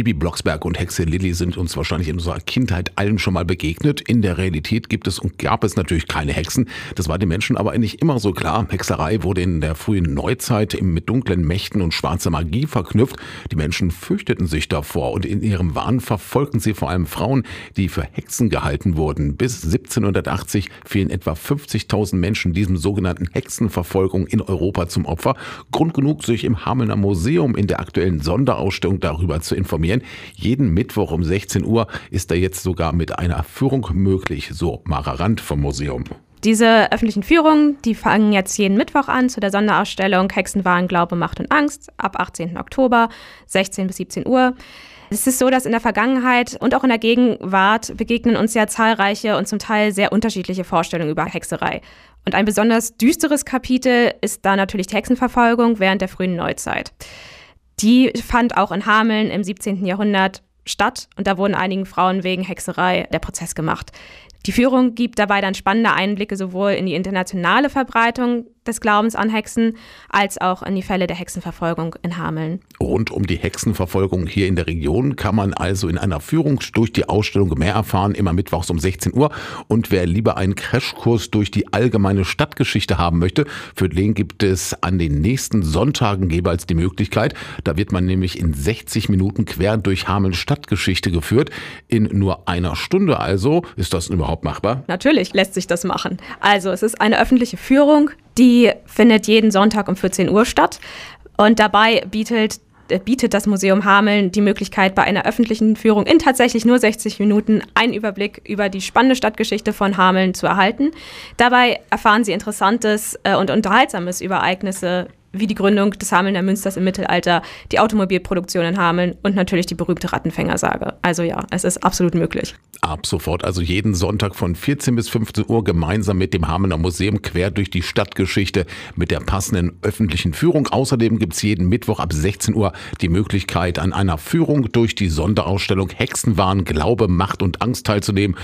Bibi Blocksberg und Hexe Lilly sind uns wahrscheinlich in unserer Kindheit allen schon mal begegnet. In der Realität gibt es und gab es natürlich keine Hexen. Das war den Menschen aber nicht immer so klar. Hexerei wurde in der frühen Neuzeit mit dunklen Mächten und schwarzer Magie verknüpft. Die Menschen fürchteten sich davor und in ihrem Wahn verfolgten sie vor allem Frauen, die für Hexen gehalten wurden. Bis 1780 fielen etwa 50.000 Menschen diesem sogenannten Hexenverfolgung in Europa zum Opfer. Grund genug, sich im Hamelner Museum in der aktuellen Sonderausstellung darüber zu informieren. Jeden Mittwoch um 16 Uhr ist da jetzt sogar mit einer Führung möglich, so Mara Rand vom Museum. Diese öffentlichen Führungen, die fangen jetzt jeden Mittwoch an zu der Sonderausstellung Hexenwahn, Glaube, Macht und Angst ab 18. Oktober, 16 bis 17 Uhr. Es ist so, dass in der Vergangenheit und auch in der Gegenwart begegnen uns ja zahlreiche und zum Teil sehr unterschiedliche Vorstellungen über Hexerei. Und ein besonders düsteres Kapitel ist da natürlich die Hexenverfolgung während der frühen Neuzeit. Die fand auch in Hameln im 17. Jahrhundert statt und da wurden einigen Frauen wegen Hexerei der Prozess gemacht. Die Führung gibt dabei dann spannende Einblicke sowohl in die internationale Verbreitung des Glaubens an Hexen als auch in die Fälle der Hexenverfolgung in Hameln. Rund um die Hexenverfolgung hier in der Region kann man also in einer Führung durch die Ausstellung mehr erfahren, immer mittwochs um 16 Uhr. Und wer lieber einen Crashkurs durch die allgemeine Stadtgeschichte haben möchte, für den gibt es an den nächsten Sonntagen jeweils die Möglichkeit. Da wird man nämlich in 60 Minuten quer durch Hameln Stadtgeschichte geführt. In nur einer Stunde also. Ist das überhaupt machbar? Natürlich lässt sich das machen. Also es ist eine öffentliche Führung, die findet jeden Sonntag um 14 Uhr statt. Und dabei bietet bietet das Museum Hameln die Möglichkeit, bei einer öffentlichen Führung in tatsächlich nur 60 Minuten einen Überblick über die spannende Stadtgeschichte von Hameln zu erhalten. Dabei erfahren Sie Interessantes äh, und Unterhaltsames über Ereignisse wie die Gründung des Hamelner Münsters im Mittelalter, die Automobilproduktion in Hameln und natürlich die berühmte Rattenfängersage. Also ja, es ist absolut möglich. Ab sofort, also jeden Sonntag von 14 bis 15 Uhr gemeinsam mit dem Hamelner Museum quer durch die Stadtgeschichte mit der passenden öffentlichen Führung. Außerdem gibt es jeden Mittwoch ab 16 Uhr die Möglichkeit, an einer Führung durch die Sonderausstellung Hexenwahn, Glaube, Macht und Angst teilzunehmen.